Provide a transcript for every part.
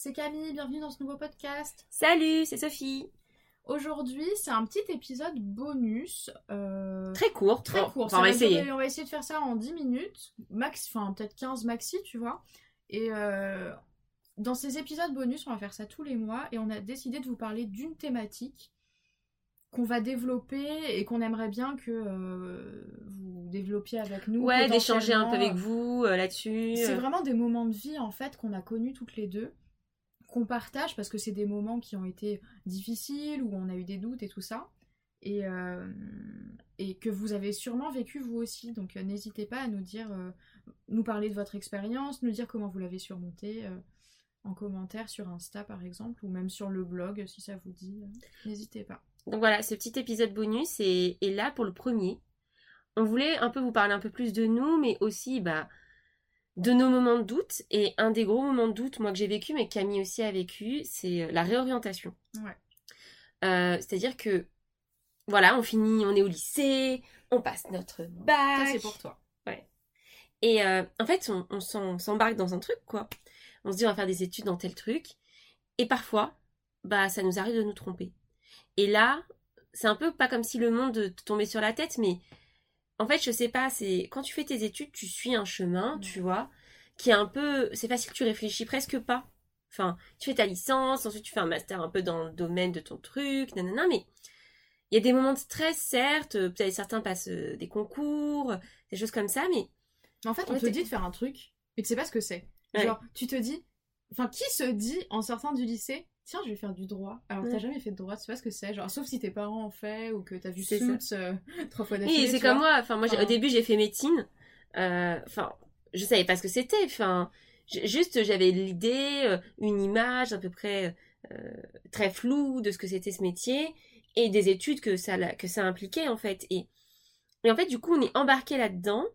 c'est Camille, bienvenue dans ce nouveau podcast. Salut, c'est Sophie. Aujourd'hui, c'est un petit épisode bonus. euh, Très court. Très court. enfin, on va essayer. on va essayer de faire ça en 10 minutes, max, enfin peut-être 15 maxi, tu vois. Et euh, dans ces épisodes bonus, on va faire ça tous les mois et on a décidé de vous parler d'une thématique qu'on va développer et qu'on aimerait bien que euh, vous développiez avec nous. Ouais, d'échanger un peu avec vous euh, là-dessus. C'est vraiment des moments de vie en fait qu'on a connus toutes les deux, partage parce que c'est des moments qui ont été difficiles, où on a eu des doutes et tout ça, et, euh, que vous avez sûrement vécu vous aussi. Donc euh, n'hésitez pas à nous dire, euh, nous parler de votre expérience, nous dire comment vous l'avez surmonté en commentaire sur Insta par exemple, ou même sur le blog si ça vous dit. N'hésitez pas. Donc voilà, ce petit épisode bonus est, est là pour le premier. On voulait un peu vous parler un peu plus de nous, mais aussi bah, de nos moments de doute. Et un des gros moments de doute, moi que j'ai vécu, mais que Camille aussi a vécu, c'est euh, la réorientation. Ouais. Euh, C'est-à-dire que, voilà, on finit, on est au lycée, on passe notre bac. Ça c'est pour toi. Et euh, en fait, on, on s'embarque dans un truc, quoi. On se dit, on va faire des études dans tel truc. Et parfois, bah, ça nous arrive de nous tromper. Et là, c'est un peu pas comme si le monde te tombait sur la tête, mais en fait, je sais pas, c'est quand tu fais tes études, tu suis un chemin, tu vois, qui est un peu. C'est facile, tu réfléchis presque pas. Enfin, tu fais ta licence, ensuite tu fais un master un peu dans le domaine de ton truc, nanana, mais il y a des moments de stress, certes, euh, peut-être certains passent euh, des concours, des choses comme ça, mais En fait, on te dit de faire un truc, mais tu sais pas ce que c'est. Ouais. Genre, tu te dis. Enfin, qui se dit en sortant du lycée Tiens, je vais faire du droit. Alors, t'as Ouais. jamais fait de droit, tu sais pas ce que c'est. Genre, sauf si tes parents en fait ou que t'as vu Suits euh, trois fois d'affilée. Oui, c'est comme moi. Enfin, moi, Enfin- au début, j'ai fait médecine. Euh, Enfin, je savais pas ce que c'était. Enfin, juste, j'avais l'idée, euh, une image à peu près euh, très floue de ce que c'était ce métier et des études que ça, que ça impliquait en fait. Et, et en fait, du coup, on est embarqué là-dedans.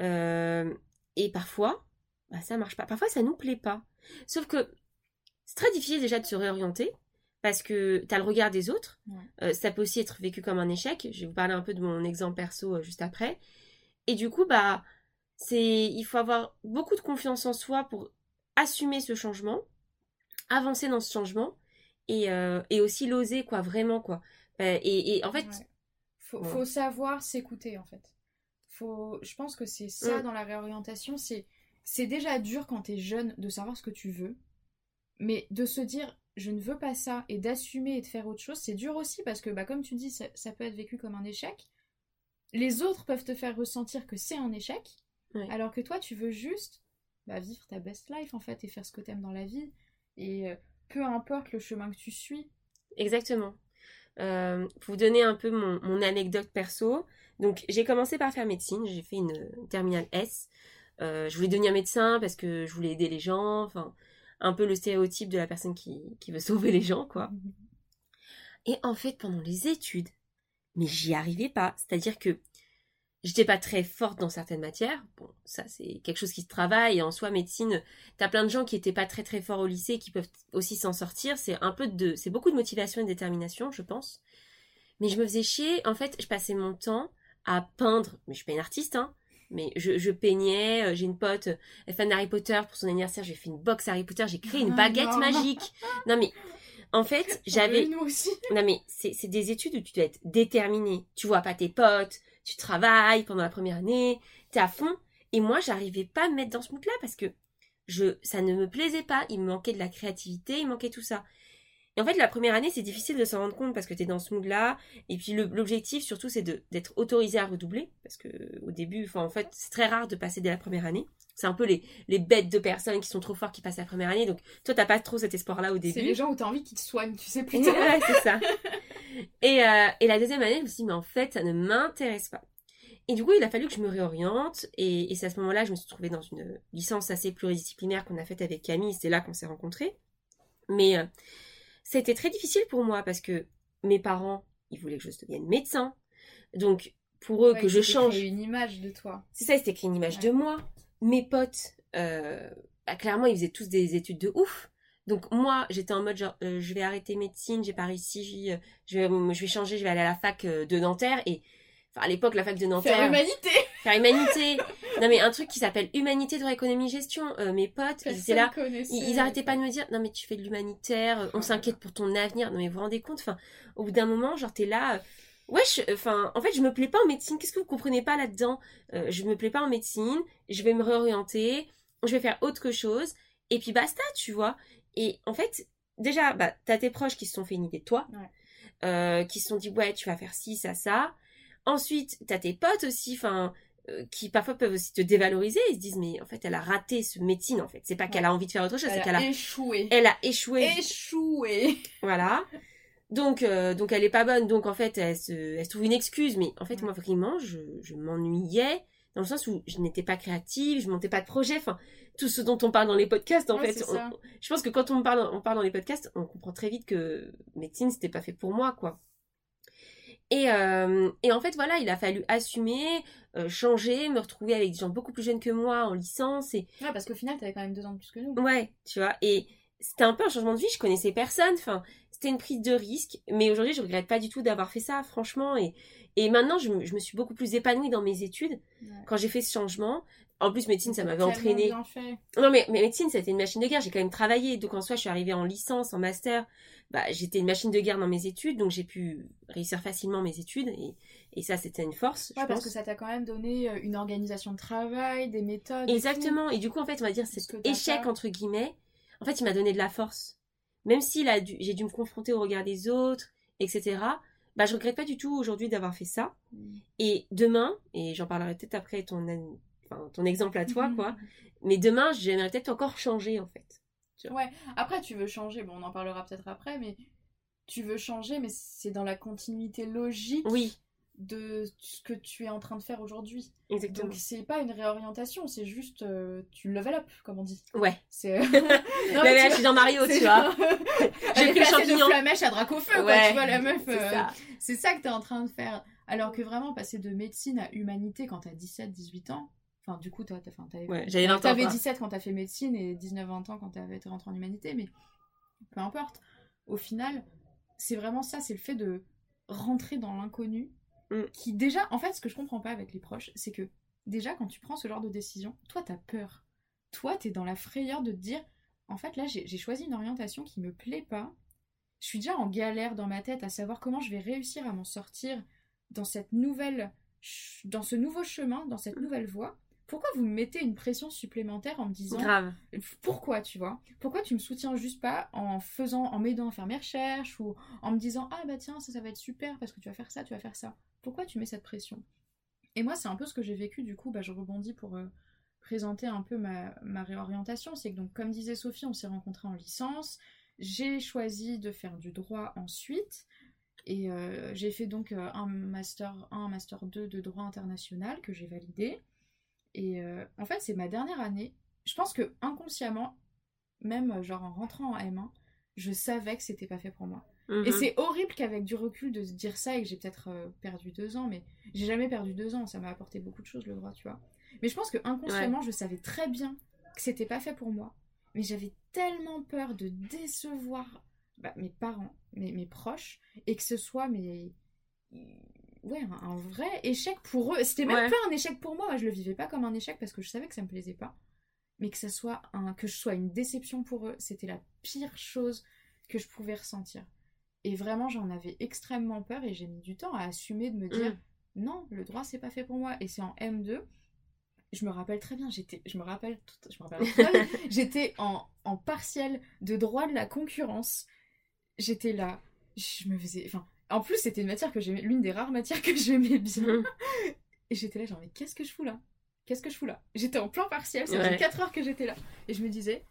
euh, et parfois, bah, ça marche pas. Parfois, ça nous plaît pas. Sauf que c'est très difficile déjà de se réorienter parce que tu as le regard des autres. Ouais. Euh, ça peut aussi être vécu comme un échec. Je vais vous parler un peu de mon exemple perso euh, juste après. Et du coup, bah, c'est, il faut avoir beaucoup de confiance en soi pour assumer ce changement, avancer dans ce changement et, euh, et aussi l'oser, quoi, vraiment, quoi. Euh, et, et en fait, Ouais. Faut, Ouais. faut savoir s'écouter en fait. Faut, je pense que c'est ça Mm. dans la réorientation. C'est, c'est déjà dur quand t'es jeune de savoir ce que tu veux, mais de se dire je ne veux pas ça et d'assumer et de faire autre chose, c'est dur aussi parce que bah comme tu dis, ça, ça peut être vécu comme un échec. Les autres peuvent te faire ressentir que c'est un échec, Ouais. alors que toi tu veux juste bah, vivre ta best life en fait et faire ce que t'aimes dans la vie et euh, peu importe le chemin que tu suis. Exactement. Euh, pour vous donner un peu mon, mon anecdote perso, donc j'ai commencé par faire médecine, j'ai fait une, une terminale S. Euh, je voulais devenir médecin parce que je voulais aider les gens, enfin un peu le stéréotype de la personne qui, qui veut sauver les gens, quoi. Et en fait, pendant les études, mais j'y arrivais pas. C'est-à-dire que j'étais pas très forte dans certaines matières. Bon, ça c'est quelque chose qui se travaille. Et en soi, médecine, t'as plein de gens qui étaient pas très très forts au lycée qui peuvent aussi s'en sortir. C'est un peu de, c'est beaucoup de motivation et de détermination, je pense. Mais je me faisais chier. En fait, je passais mon temps à peindre. Mais je suis pas une artiste, hein. Mais je, je peignais. euh, J'ai une pote, elle est fan d'Harry Potter. Pour son anniversaire, j'ai fait une box Harry Potter. J'ai créé une Ah, baguette non. magique. Non mais, en fait, j'avais. Nous aussi. Non mais c'est c'est des études où tu dois être déterminé. Tu vois pas tes potes, tu travailles pendant la première année, t'es à fond. Et moi, j'arrivais pas à me mettre dans ce mood-là parce que je, ça ne me plaisait pas. Il me manquait de la créativité, il me manquait tout ça. Et en fait, la première année, c'est difficile de s'en rendre compte parce que t'es dans ce mood-là. Et puis l'objectif, surtout, c'est d'être autorisé à redoubler. Parce que au début, enfin, en fait, c'est très rare de passer dès la première année. C'est un peu les, les bêtes de personnes qui sont trop forts qui passent la première année. Donc, toi, t'as pas trop cet espoir-là au début. C'est les gens où t'as envie qu'ils te soignent, tu sais plus Ouais, c'est ça. Et, euh, et la deuxième année, je me suis dit, mais en fait, ça ne m'intéresse pas. Et du coup, il a fallu que je me réoriente. Et, et c'est à ce moment-là que je me suis trouvée dans une licence assez pluridisciplinaire qu'on a faite avec Camille. C'est là qu'on s'est rencontrés. Mais euh, c'était très difficile pour moi parce que mes parents, ils voulaient que je devienne médecin. Donc, pour eux, Ouais, que je change. créé une image de toi. C'est ça, c'était écrit une image Ouais. de moi. Mes potes, euh, bah, clairement, ils faisaient tous des études de ouf. Donc moi, j'étais en mode genre, euh, je vais arrêter médecine, j'ai pas réussi, euh, je vais, je vais changer, je vais aller à la fac de Nanterre. Et enfin, à l'époque, la fac de Nanterre, Faire humanité faire humanité. non mais un truc qui s'appelle humanité, droit, économie, gestion. Euh, mes potes, ils étaient là, ils, ils arrêtaient pas de me dire non mais tu fais de l'humanitaire, euh, on s'inquiète pour ton avenir. Non mais vous vous rendez compte, enfin, au bout d'un moment, genre t'es là. euh, Ouais, je- enfin, en fait, je me plais pas en médecine. Qu'est-ce que vous comprenez pas là-dedans? Euh, Je me plais pas en médecine. Je vais me réorienter. Je vais faire autre chose. Et puis basta, tu vois. Et en fait, déjà, bah, t'as tes proches qui se sont fait une idée de toi, Ouais. euh, qui se sont dit ouais, tu vas faire ci, ça, ça. Ensuite, t'as tes potes aussi, enfin, qui parfois peuvent aussi te dévaloriser. Ils se disent mais en fait, elle a raté ce médecine. En fait, c'est pas qu'elle a envie de faire autre chose, c'est Elle qu'elle a échoué. elle a échoué. Échoué Voilà. Donc, euh, donc elle est pas bonne, donc en fait, elle se, elle se trouve une excuse. Mais en fait, Ouais. moi, vraiment, je, je m'ennuyais dans le sens où je n'étais pas créative, je montais pas de projet. Enfin, tout ce dont on parle dans les podcasts, en Ouais, fait. on- je pense que quand on parle, on parle dans les podcasts, on comprend très vite que médecine, c'était pas fait pour moi, quoi. Et, euh, et en fait, voilà, il a fallu assumer, euh, changer, me retrouver avec des gens beaucoup plus jeunes que moi en licence. Et Ouais, parce qu'au final, t'avais quand même deux ans de plus que nous. Ouais, tu vois. Et c'était un peu un changement de vie. Je connaissais personne. Enfin, c'était une prise de risque. Mais aujourd'hui, je regrette pas du tout d'avoir fait ça, franchement. Et, et maintenant, je, me- je me suis beaucoup plus épanouie dans mes études Ouais. quand j'ai fait ce changement. En plus, médecine, ça m'avait entraîné. Non, mais, mais médecine, c'était une machine de guerre. J'ai quand même travaillé. Donc, en soi, je suis arrivée en licence, en master. Bah, j'étais une machine de guerre dans mes études. Donc, j'ai pu réussir facilement mes études. Et, et ça, c'était une force, Ouais, je parce pense. que ça t'a quand même donné euh, une organisation de travail, des méthodes. Exactement. Et du coup, en fait, on va dire cet échec, entre guillemets, en fait, il m'a donné de la force. Même si j'ai dû me confronter au regard des autres, etc., bah, je regrette pas du tout aujourd'hui d'avoir fait ça. Mm. Et demain, et j'en parlerai peut-être après ton, enfin, ton exemple à toi, Mhm. quoi, mais demain, j'aimerais peut-être encore changer, en fait. Après, tu veux changer, bon, on en parlera peut-être après, mais tu veux changer, mais c'est dans la continuité logique Oui, de ce que tu es en train de faire aujourd'hui. exactement. Donc, c'est pas une réorientation, c'est juste euh, tu level up, comme on dit. Ouais. C'est. Là, là, je suis dans Mario, tu vois. J'ai pris le champignon. de Flamèche à Dracofeu, quoi, Ouais, tu vois, la meuf. C'est euh, ça. Ça que t'es en train de faire. Alors que vraiment, passer de médecine à humanité quand t'as 17-18 ans, enfin, du coup, toi, t'avais Ouais, j'avais 20 ans, t'avais quoi. 17 quand t'as fait médecine et 19-20 ans quand t'avais été rentré en humanité, mais peu importe. Au final, c'est vraiment ça, c'est le fait de rentrer dans l'inconnu Mm. qui, déjà, en fait, ce que je comprends pas avec les proches, c'est que déjà, quand tu prends ce genre de décision, toi, t'as peur. Toi, t'es dans la frayeur de te dire, en fait, là, j'ai choisi une orientation qui me plaît pas. Je suis déjà en galère dans ma tête à savoir comment je vais réussir à m'en sortir dans cette nouvelle, dans ce nouveau chemin, dans cette nouvelle voie. Pourquoi vous me mettez une pression supplémentaire en me disant Grave. pourquoi tu vois? Pourquoi tu me soutiens juste pas en faisant, en m'aidant à faire mes recherches ou en me disant ah bah tiens ça ça va être super parce que tu vas faire ça, tu vas faire ça? Pourquoi tu mets cette pression? Et moi c'est un peu ce que j'ai vécu du coup. Bah je rebondis pour euh, présenter un peu ma, ma réorientation. C'est que donc comme disait Sophie, on s'est rencontrés en licence. J'ai choisi de faire du droit ensuite. Et euh, j'ai fait donc euh, un master 1, un master 2 de droit international que j'ai validé. Et euh, en fait, c'est ma dernière année. Je pense que inconsciemment, même euh, genre en rentrant en M1, je savais que c'était pas fait pour moi. Et Mhm. c'est horrible qu'avec du recul de se dire ça et que j'ai peut-être euh, perdu deux ans, mais j'ai jamais perdu deux ans, ça m'a apporté beaucoup de choses le droit, tu vois. Mais je pense que inconsciemment, je savais très bien que c'était pas fait pour moi. Mais j'avais tellement peur de décevoir bah, mes parents, mes, mes proches, et que ce soit mes. Ouais, un, un vrai échec pour eux. C'était même Ouais. pas un échec pour moi, je le vivais pas comme un échec parce que je savais que ça me plaisait pas. Mais que ça soit un, que je sois une déception pour eux, c'était la pire chose que je pouvais ressentir. Et vraiment, j'en avais extrêmement peur et j'ai mis du temps à assumer de me dire Mm. non, le droit c'est pas fait pour moi. Et c'est en M2. Je me rappelle très bien, j'étais, je me rappelle, tout- je me rappelle j'étais en, en partiel de droit de la concurrence. J'étais là, je me faisais, enfin, en plus c'était une matière que j'aimais, l'une des rares matières que j'aimais bien. Mhm. Et j'étais là, genre, mais qu'est-ce que je fous là? Qu'est-ce que je fous là? J'étais en plein partiel, ça Ouais. faisait 4 heures que j'étais là. Et je me disais,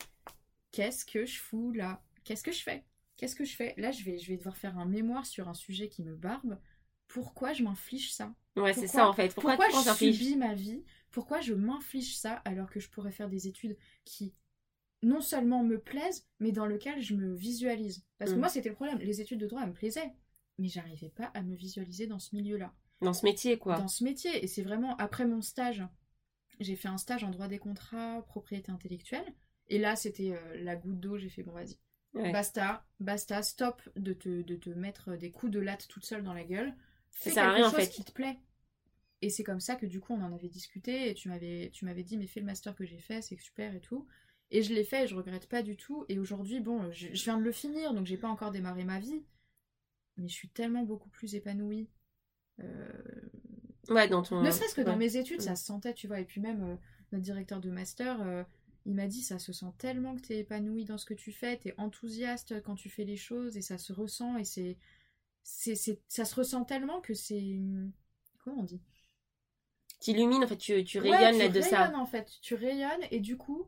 qu'est-ce que je fous là? Qu'est-ce que je fais? Qu'est-ce que je fais? Là, je vais, je vais devoir faire un mémoire sur un sujet qui me barbe. Pourquoi je m'inflige ça? Ouais, c'est ça en fait. Pourquoi, Pourquoi, je subis ma vie? Pourquoi je m'inflige ça alors que je pourrais faire des études qui non seulement me plaisent, mais dans lequel je me visualise? Parce que Mm. moi, c'était le problème. Les études de droit, elles me plaisaient, mais j'arrivais pas à me visualiser dans ce milieu-là, Dans ce métier, quoi. dans ce métier. Et c'est vraiment après mon stage, j'ai fait un stage en droit des contrats, propriété intellectuelle. Et là, c'était euh, la goutte d'eau. J'ai fait bon, vas-y, Ouais. basta, basta, stop de te, de te mettre des coups de latte toute seule dans la gueule. Fais à quelque rien, en chose fait. qui te plaît. Et c'est comme ça que du coup on en avait discuté et tu m'avais tu m'avais dit mais fais le master que j'ai fait, c'est super et tout. Et je l'ai fait et je regrette pas du tout. Et aujourd'hui, bon, je, je viens de le finir, donc j'ai pas encore démarré ma vie. Mais je suis tellement beaucoup plus épanouie. Euh, Ouais, dans ton. ne serait-ce que dans ouais. mes études, Mm. ça se sentait, tu vois. Et puis même euh, notre directeur de master, euh, il m'a dit ça se sent tellement que t'es épanouie dans ce que tu fais, t'es enthousiaste quand tu fais les choses et ça se ressent et c'est, c'est, c'est- ça se ressent tellement que c'est, comment on dit? T'illumines, en fait, tu, tu Ouais, rayonnes tu là de ça. rayonnes, en fait, tu rayonnes et du coup,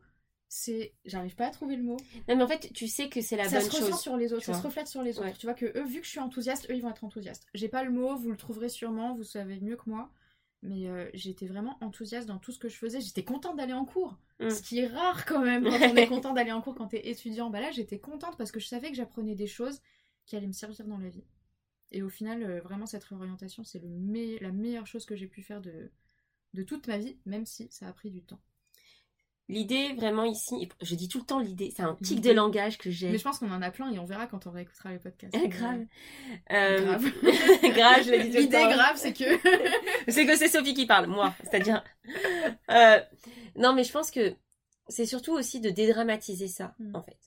c'est, j'arrive pas à trouver le mot. Non, mais en fait, tu sais que c'est la ça bonne se ressent chose. sur les autres, ça se reflète sur les autres. Ouais. Tu vois que eux, vu que je suis enthousiaste, eux ils vont être enthousiastes. J'ai pas le mot, vous le trouverez sûrement, vous savez mieux que moi. Mais euh, j'étais vraiment enthousiaste dans tout ce que je faisais. J'étais contente d'aller en cours. Mm. Ce qui est rare quand même quand on est content d'aller en cours quand t'es étudiant. Bah là, j'étais contente parce que je savais que j'apprenais des choses qui allaient me servir dans la vie. Et au final, euh, vraiment, cette réorientation, c'est le me- la meilleure chose que j'ai pu faire de, de toute ma vie, même si ça a pris du temps. L'idée, vraiment, ici, je dis tout le temps l'idée, c'est un tic de langage que j'ai. Mais je pense qu'on en a plein et on verra quand on réécoutera les podcasts. Ah, grave. Euh, Grave. grave, je l'ai dit L'idée grave, c'est que. c'est que c'est Sophie qui parle, moi. C'est-à-dire. Euh, non, mais je pense que c'est surtout aussi de dédramatiser ça, Mm. en fait.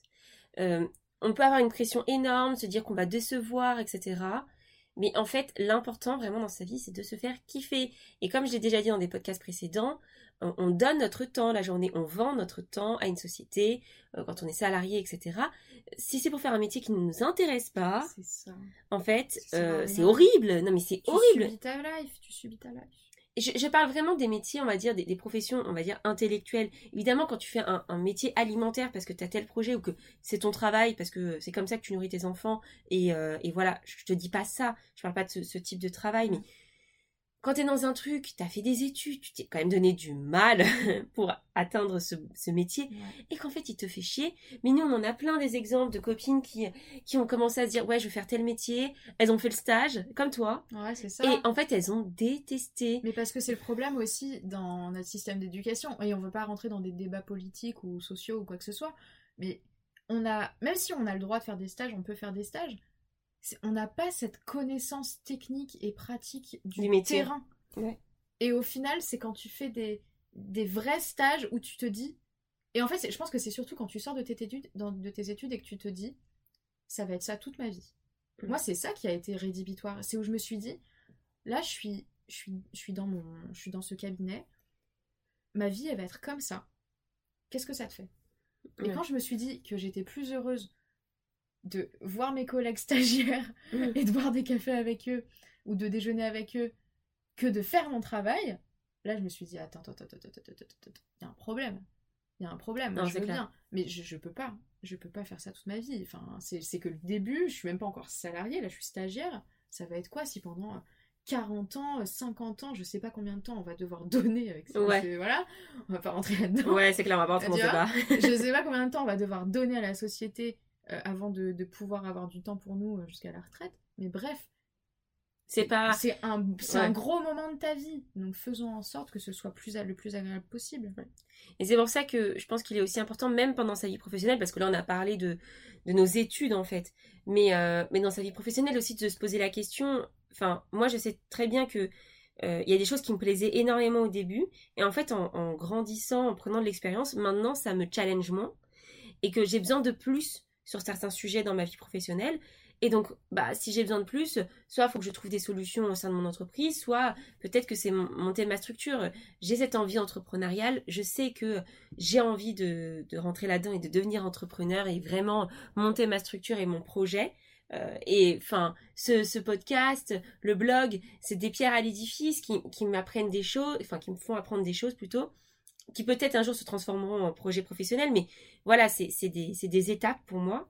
Euh, on peut avoir une pression énorme, se dire qu'on va décevoir, etc. Mais en fait, l'important vraiment dans sa vie, c'est de se faire kiffer. Et comme je l'ai déjà dit dans des podcasts précédents, on, on donne notre temps la journée, on vend notre temps à une société, euh, quand on est salarié, etc. Si c'est pour faire un métier qui ne nous intéresse pas, ça. en fait, euh, c'est horrible. Non, mais c'est Tu horrible. subis ta life, tu subis ta life. Je, je parle vraiment des métiers, on va dire, des, des professions, on va dire, intellectuelles. Évidemment, quand tu fais un, un métier alimentaire parce que tu as tel projet ou que c'est ton travail, parce que c'est comme ça que tu nourris tes enfants, et, euh, et voilà, je te dis pas ça, je parle pas de ce, ce type de travail, mais quand tu es dans un truc, tu as fait des études, tu t'es quand même donné du mal pour atteindre ce, ce métier, et qu'en fait il te fait chier. Mais nous on en a plein des exemples de copines qui, qui ont commencé à se dire ouais je veux faire tel métier, elles ont fait le stage, comme toi, Ouais, c'est ça. et en fait elles ont détesté. Mais parce que c'est le problème aussi dans notre système d'éducation. Et on veut pas rentrer dans des débats politiques ou sociaux ou quoi que ce soit. Mais on a, même si on a le droit de faire des stages, on peut faire des stages. On n'a pas cette connaissance technique et pratique du, terrain. Ouais. Et au final, c'est quand tu fais des, des vrais stages où tu te dis. Et en fait, c'est- je pense que c'est surtout quand tu sors de tes études, dans- de tes études et que tu te dis, ça va être ça toute ma vie. Mm. Moi, c'est ça qui a été rédhibitoire. C'est où je me suis dit, là, je suis, je suis, je suis dans mon, je suis dans ce cabinet. Ma vie, elle va être comme ça. Qu'est-ce que ça te fait? Et Ouais. quand je me suis dit que j'étais plus heureuse de voir mes collègues stagiaires et de boire des cafés avec eux ou de déjeuner avec eux que de faire mon travail, là je me suis dit attends, attends, attends, attends, attends, attends, il y a un problème. Il y a un problème, non, Moi, je veux bien, mais je, je peux pas, je peux pas faire ça toute ma vie. Enfin, c'est que le début, je suis même pas encore salariée, là je suis stagiaire. Ça va être quoi si pendant 40 ans, 50 ans, je sais pas combien de temps on va devoir donner avec ça? Ouais. Voilà, on va pas rentrer là-dedans. Ouais, c'est clair, on va pas rentrer dans ce débat. je sais pas combien de temps on va devoir donner à la société euh, avant de, de pouvoir avoir du temps pour nous euh, jusqu'à la retraite. Mais bref, C'est pas. c'est un, Ouais. un gros moment de ta vie. Donc faisons en sorte que ce soit plus, le plus agréable possible. Et c'est pour ça que je pense qu'il est aussi important, même pendant sa vie professionnelle, parce que là on a parlé de, de nos études en fait, mais, euh, mais dans sa vie professionnelle aussi de se poser la question. Enfin, moi je sais très bien que euh, il y a des choses qui me plaisaient énormément au début, et en fait en, en grandissant, en prenant de l'expérience, maintenant ça me challenge moins, et que j'ai besoin de plus sur certains sujets dans ma vie professionnelle. Et donc, bah, si j'ai besoin de plus, soit il faut que je trouve des solutions au sein de mon entreprise, soit peut-être que c'est mon- monter ma structure. J'ai cette envie entrepreneuriale, je sais que j'ai envie de, de rentrer là-dedans et de devenir entrepreneur et vraiment monter ma structure et mon projet. Euh, et enfin, ce, ce podcast, le blog, c'est des pierres à l'édifice qui, qui m'apprennent des choses, enfin qui me font apprendre des choses plutôt, qui peut-être un jour se transformeront en projet professionnel, mais voilà, c'est des, des étapes pour moi.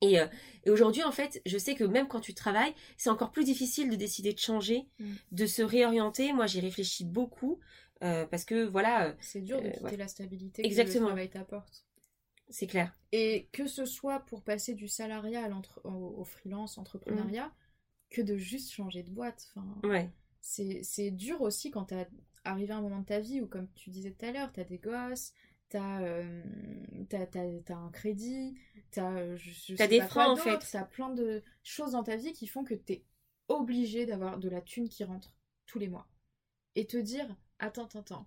Et, euh, et aujourd'hui, en fait, je sais que même quand tu travailles, c'est encore plus difficile de décider de changer, Mm. de se réorienter. Moi, j'y réfléchis beaucoup euh, parce que voilà, euh, C'est dur de Euh, quitter ouais. la stabilité Exactement. que le travail t'apporte. C'est clair. Et que ce soit pour passer du salariat à l'entre- au, au freelance, entrepreneuriat, que de juste changer de boîte. Enfin, Ouais. c'est dur aussi quand t'as arrivé à un moment de ta vie où, comme tu disais tout à l'heure, t'as des gosses, t'as euh, t'as- un crédit, t'as euh, je- je des freins, en fait. T'as plein de choses dans ta vie qui font que t'es obligé d'avoir de la thune qui rentre tous les mois. Et te dire, attends, attends, attends,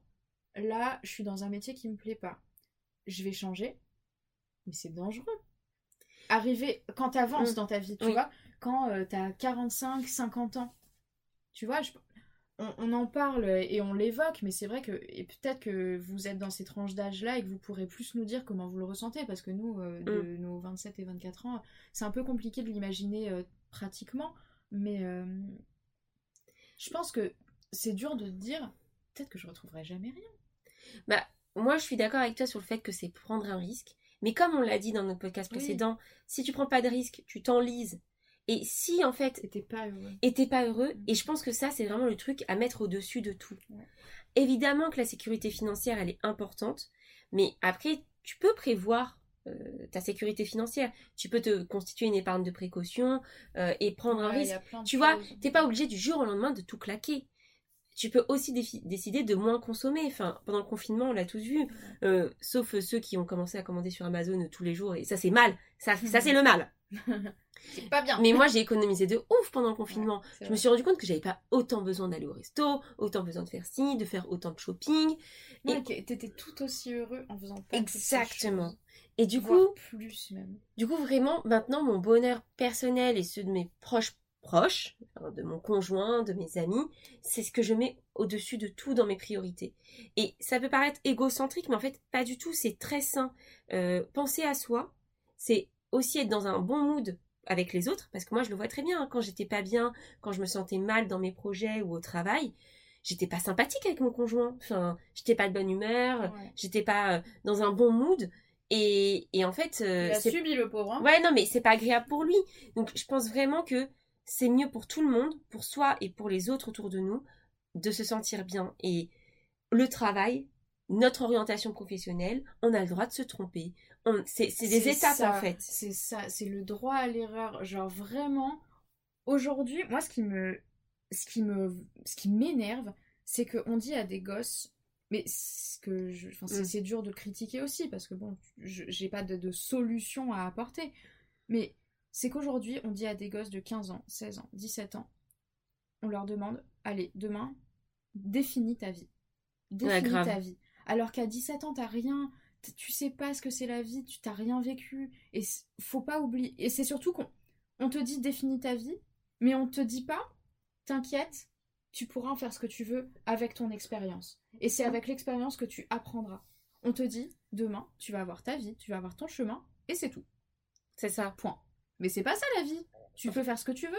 là, je suis dans un métier qui me plaît pas. Je vais changer, mais c'est dangereux. Arriver, quand t'avances Mm. dans ta vie, tu Oui. vois, quand euh, t'as 45, 50 ans, tu vois, je- on, on en parle et on l'évoque, mais c'est vrai que, et peut-être que vous êtes dans ces tranches d'âge-là et que vous pourrez plus nous dire comment vous le ressentez, parce que nous, euh, de nos 27 et 24 ans, c'est un peu compliqué de l'imaginer euh, pratiquement, mais euh, je pense que c'est dur de dire, peut-être que je retrouverai jamais rien. Bah, moi, je suis d'accord avec toi sur le fait que c'est prendre un risque. Mais comme on l'a dit dans notre podcast Oui. précédent, si tu prends pas de risque, tu t'enlises. Et si, en fait, Et t'es pas heureux. et t'es pas heureux, Mm. et je pense que ça, c'est vraiment le truc à mettre au-dessus de tout. Ouais. Évidemment que la sécurité financière, elle est importante, mais après, tu peux prévoir euh, ta sécurité financière. Tu peux te constituer une épargne de précaution euh, et prendre un Ouais, risque. Tu vois, t'es pas obligé du jour au lendemain de tout claquer. Tu peux aussi décider de moins consommer. Enfin, pendant le confinement, on l'a tous vu. Euh, sauf ceux qui ont commencé à commander sur Amazon tous les jours. Et ça, c'est mal. Ça, ça c'est le mal. C'est pas bien. Mais moi, j'ai économisé de ouf pendant le confinement. Ouais, Je me suis rendu compte que j'avais pas autant besoin d'aller au resto, autant besoin de faire ci, de faire autant de shopping. Ouais, et- t'é- t'étais tout aussi heureux en faisant pas Exactement. Et du coup, plus même. du coup, vraiment, maintenant, mon bonheur personnel et ceux de mes proches proches, enfin, de mon conjoint, de mes amis, c'est ce que je mets au-dessus de tout dans mes priorités. Et ça peut paraître égocentrique, mais en fait, pas du tout. C'est très sain. Euh, penser à soi, c'est aussi être dans un bon mood avec les autres, parce que moi, je le vois très bien. hein, quand j'étais pas bien, quand je me sentais mal dans mes projets ou au travail, j'étais pas sympathique avec mon conjoint. Enfin, j'étais pas de bonne humeur, Ouais. j'étais pas euh, dans un bon mood. Et, et en fait, euh, Il a subi le pauvre. hein. Ouais, non, mais c'est pas agréable pour lui. Donc, je pense vraiment que c'est mieux pour tout le monde, pour soi et pour les autres autour de nous, de se sentir bien. Et le travail, notre orientation professionnelle, on a le droit de se tromper. C'est des étapes, ça, en fait. C'est ça, c'est le droit à l'erreur. Genre vraiment, aujourd'hui, moi, ce qui me, ce qui me, ce qui m'énerve, c'est qu'on dit à des gosses, mais ce que je, c'est Mm. c'est dur de le critiquer aussi parce que bon, je- j'ai pas de, de solution à apporter, mais c'est qu'aujourd'hui, on dit à des gosses de 15 ans, 16 ans, 17 ans, on leur demande, allez, demain, définis ta vie. Définis ta vie. Alors qu'à 17 ans, t'as rien, tu sais pas ce que c'est la vie, tu t'as rien vécu. Et faut pas oublier. Et c'est surtout qu'on on te dit définis ta vie, mais on te dit pas, t'inquiète, tu pourras en faire ce que tu veux avec ton expérience. Et c'est avec l'expérience que tu apprendras. On te dit, demain, tu vas avoir ta vie, tu vas avoir ton chemin, et c'est tout. C'est ça. Point. Mais c'est pas ça la vie. Tu peux faire ce que tu veux.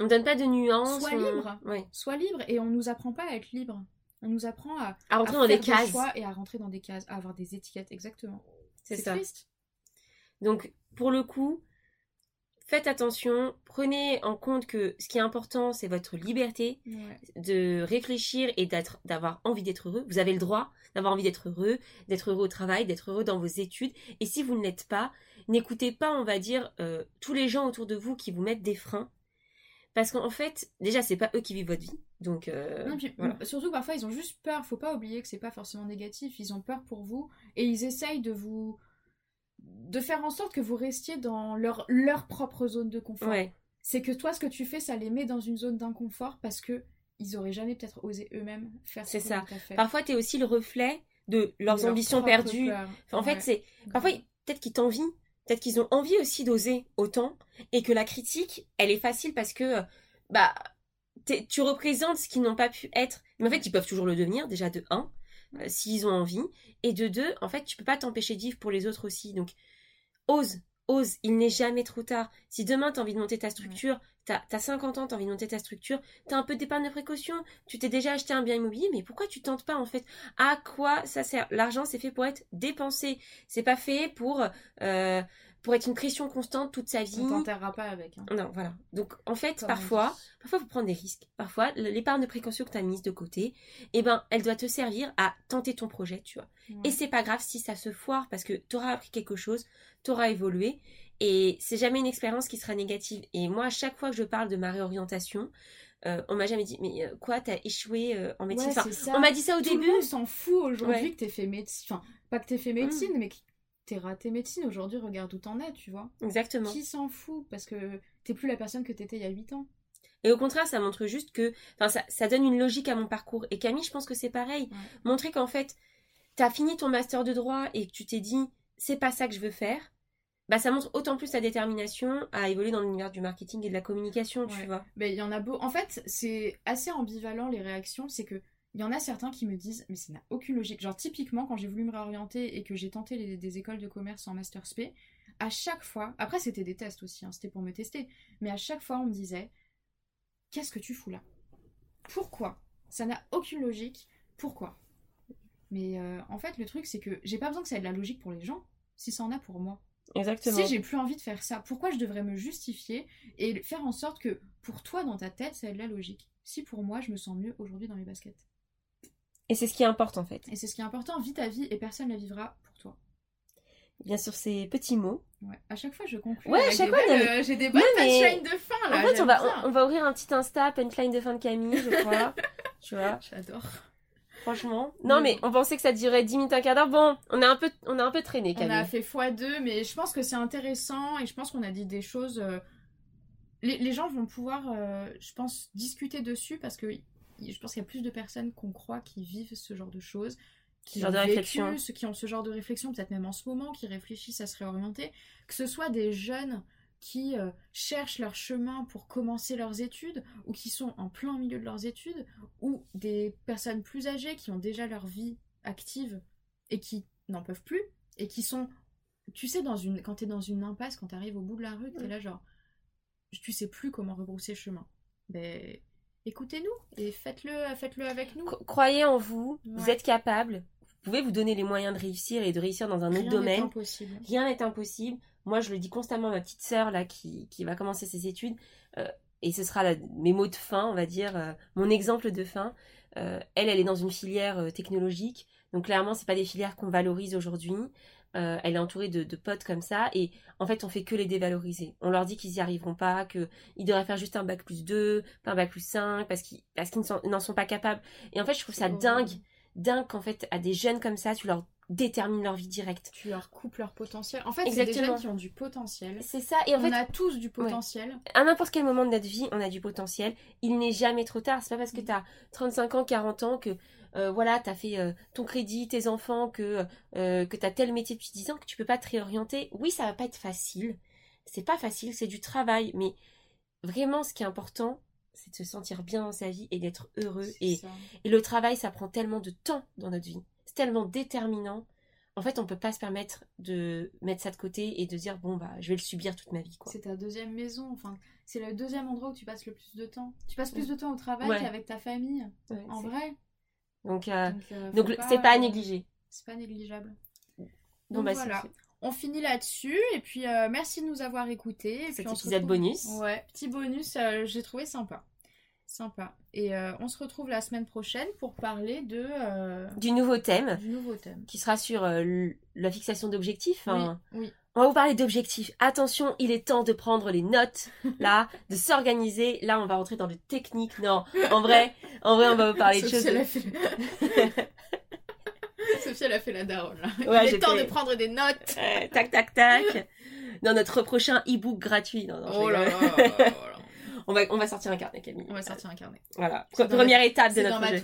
On donne pas de nuances. Sois on- libre. Ouais. Sois libre. Et on nous apprend pas à être libre. On nous apprend à, À rentrer à dans des cases. choix et à rentrer dans des cases, à avoir des étiquettes, exactement. C'est ça. triste. Donc, pour le coup, faites attention. Prenez en compte que ce qui est important, c'est votre liberté. Ouais. de réfléchir et d'avoir envie d'être heureux. Vous avez le droit d'avoir envie d'être heureux, d'être heureux au travail, d'être heureux dans vos études. Et si vous ne l'êtes pas, n'écoutez pas, on va dire, euh, tous les gens autour de vous qui vous mettent des freins. Parce qu'en fait, déjà, c'est pas eux qui vivent votre vie. Donc, euh, Non, puis, voilà. Surtout parfois ils ont juste peur. Faut pas oublier que c'est pas forcément négatif. Ils ont peur pour vous et ils essayent de vous de faire en sorte que vous restiez dans leur leur propre zone de confort. Ouais, C'est que toi, ce que tu fais, ça les met dans une zone d'inconfort parce que ils auraient jamais peut-être osé eux-mêmes faire. ce C'est ça. fait. parfois, t'es aussi le reflet de leurs De ambitions perdues. Enfin, en Ouais. fait, c'est parfois peut-être qu'ils t'envient, peut-être qu'ils ont envie aussi d'oser autant, et que la critique, elle est facile parce que bah t'es- tu représentes ce qu'ils n'ont pas pu être. Mais en fait, ils peuvent toujours le devenir déjà de un, euh, s'ils ont envie, et de deux, en fait, tu peux pas t'empêcher de vivre pour les autres aussi. Donc, ose, ose. Il n'est jamais trop tard. Si demain t'as envie de monter ta structure, t'as as 50 ans, t'as envie de monter ta structure, t'as un peu d'épargne de précaution, tu t'es déjà acheté un bien immobilier, mais pourquoi tu tentes pas en fait? À quoi ça sert? L'argent, c'est fait pour être dépensé. C'est pas fait pour euh, pour être une pression constante toute sa vie. On t'enterrera pas avec. hein. Non, voilà. Donc, en fait, Comme parfois, parfois, faut prendre des risques. Parfois, l'épargne de précaution que tu as mise de côté, eh ben, elle doit te servir à tenter ton projet, tu vois. Ouais. Et c'est pas grave si ça se foire parce que tu auras appris quelque chose, tu auras évolué. Et c'est jamais une expérience qui sera négative. Et moi, à chaque fois que je parle de ma réorientation, euh, on m'a jamais dit, mais euh, quoi, t'as échoué euh, en médecine? Ouais, Enfin. On m'a dit ça au Tout début. le monde s'en fout aujourd'hui Ouais. que t'aies fait médecine. Enfin, pas que t'aies fait médecine, mais que t'aies raté médecine. Aujourd'hui, regarde où t'en es, tu vois. Exactement. Qui s'en fout? Parce que t'es plus la personne que t'étais il y a 8 ans. Et au contraire, ça montre juste que, enfin, ça, ça donne une logique à mon parcours. Et Camille, je pense que c'est pareil. Ouais. Montrer qu'en fait, t'as fini ton master de droit et que tu t'es dit, c'est pas ça que je veux faire. Bah, ça montre autant plus ta détermination à évoluer dans l'univers du marketing et de la communication, tu vois. Mais il y en a beau. En fait, c'est assez ambivalent les réactions. C'est que il y en a certains qui me disent, mais ça n'a aucune logique. Genre, typiquement, quand j'ai voulu me réorienter et que j'ai tenté les- des écoles de commerce en master spé, à chaque fois, après c'était des tests aussi, hein, c'était pour me tester, mais à chaque fois on me disait, qu'est-ce que tu fous là? Pourquoi? Ça n'a aucune logique. Pourquoi? Mais euh, en fait, le truc, c'est que j'ai pas besoin que ça ait de la logique pour les gens, si ça en a pour moi. Exactement. Si j'ai plus envie de faire ça, pourquoi je devrais me justifier et faire en sorte que pour toi, dans ta tête, ça ait de la logique? Si pour moi, je me sens mieux aujourd'hui dans mes baskets. Et c'est ce qui importe, en fait. Et c'est ce qui est important, vis ta vie et personne ne la vivra pour toi. Bien sûr, ces petits mots. Ouais. À chaque fois, je conclue. Ouais, à chaque fois, euh, j'ai des bonnes Non, mais- punchlines de fin là. en fait, on va, on, on va ouvrir un petit Insta, punchline de fin de Camille, je crois. tu vois, J'adore. Franchement. Non, Mais mais on pensait que ça durait 10 minutes, un quart d'heure. Bon, on a un peu, on a un peu traîné, On Camille. a fait x2, mais je pense que c'est intéressant et je pense qu'on a dit des choses. euh, Les, les gens vont pouvoir, euh, je pense, discuter dessus parce que je pense qu'il y a plus de personnes qu'on croit qui vivent ce genre de choses. Qui Ce genre ont de vécu, réflexion. Ceux qui ont ce genre de réflexion, peut-être même en ce moment, qui réfléchissent à se réorienter. Que ce soit des jeunes qui euh, cherchent leur chemin pour commencer leurs études ou qui sont en plein milieu de leurs études ou des personnes plus âgées qui ont déjà leur vie active et qui n'en peuvent plus et qui sont tu sais dans une quand t'es dans une impasse quand t'arrives au bout de la rue t'es là genre tu sais plus comment rebrousser chemin ben écoutez-nous et faites-le faites-le avec nous Cro- Croyez en vous, vous êtes capable. Vous pouvez vous donner les moyens de réussir et de réussir dans un Rien autre n'est domaine. impossible Rien n'est impossible. Moi, je le dis constamment à ma petite sœur là qui, qui va commencer ses études. euh, et ce sera la- mes mots de fin, on va dire, euh, mon exemple de fin. Euh, elle, elle est dans une filière technologique. Donc clairement, c'est pas des filières qu'on valorise aujourd'hui. Euh, elle est entourée de, de potes comme ça. Et en fait, on fait que les dévaloriser. On leur dit qu'ils y arriveront pas, qu'ils devraient faire juste un bac plus 2, pas un bac plus 5, parce qu'ils parce qu'ils ne sont- n'en sont pas capables. Et en fait, je trouve ça dingue, dingue qu'en fait, à des jeunes comme ça, tu leur détermines leur vie directe. tu leur coupes leur potentiel en fait c'est des jeunes qui ont du potentiel C'est ça. Et en on fait, a tous du potentiel à n'importe quel moment de notre vie, on a du potentiel. Il n'est jamais trop tard. C'est pas parce que tu as 35 ans, 40 ans que euh, voilà, tu as fait euh, ton crédit, tes enfants, que, euh, que tu as tel métier depuis 10 ans que tu peux pas te réorienter. Oui, ça va pas être facile. C'est pas facile, c'est du travail. Mais vraiment, ce qui est important, c'est de se sentir bien dans sa vie et d'être heureux. Et, ça. et le travail, ça prend tellement de temps dans notre vie. Tellement déterminant. En fait, on peut pas se permettre de mettre ça de côté et de dire bon bah je vais le subir toute ma vie quoi. c'est ta deuxième maison enfin c'est le deuxième endroit où tu passes le plus de temps tu passes plus de temps au travail Ouais. qu'avec ta famille Ouais, en vrai Donc, euh, donc euh, c'est pas à négliger. c'est pas négligeable Donc bah, voilà. On finit là-dessus et puis euh, merci de nous avoir écoutés. Retrouve- bonus. Ouais, petit bonus, euh, j'ai trouvé sympa. Sympa. Et euh, on se retrouve la semaine prochaine pour parler de euh, du nouveau thème du nouveau thème. qui sera sur euh, la fixation d'objectifs. hein. Oui, oui. On va vous parler d'objectifs. Attention, il est temps de prendre les notes, là, de s'organiser. Là, on va rentrer dans le technique. Non, en vrai, en vrai, on va vous parler de choses. de- fait... Sophie, elle a fait la daronne là. Ouais, Il est temps fait- de prendre des notes. Tac, tac, tac. Dans notre prochain e-book gratuit. Non, non, je Oh là là, oh là là. On va, sortir un carnet, Camille. On va sortir un carnet. Voilà. Première étape de notre projet.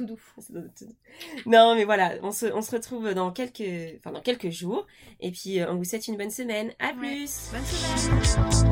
Non, mais voilà, on se, retrouve dans quelques, enfin, dans quelques jours. Et puis, euh, on vous souhaite une bonne semaine. À plus. Bonne semaine.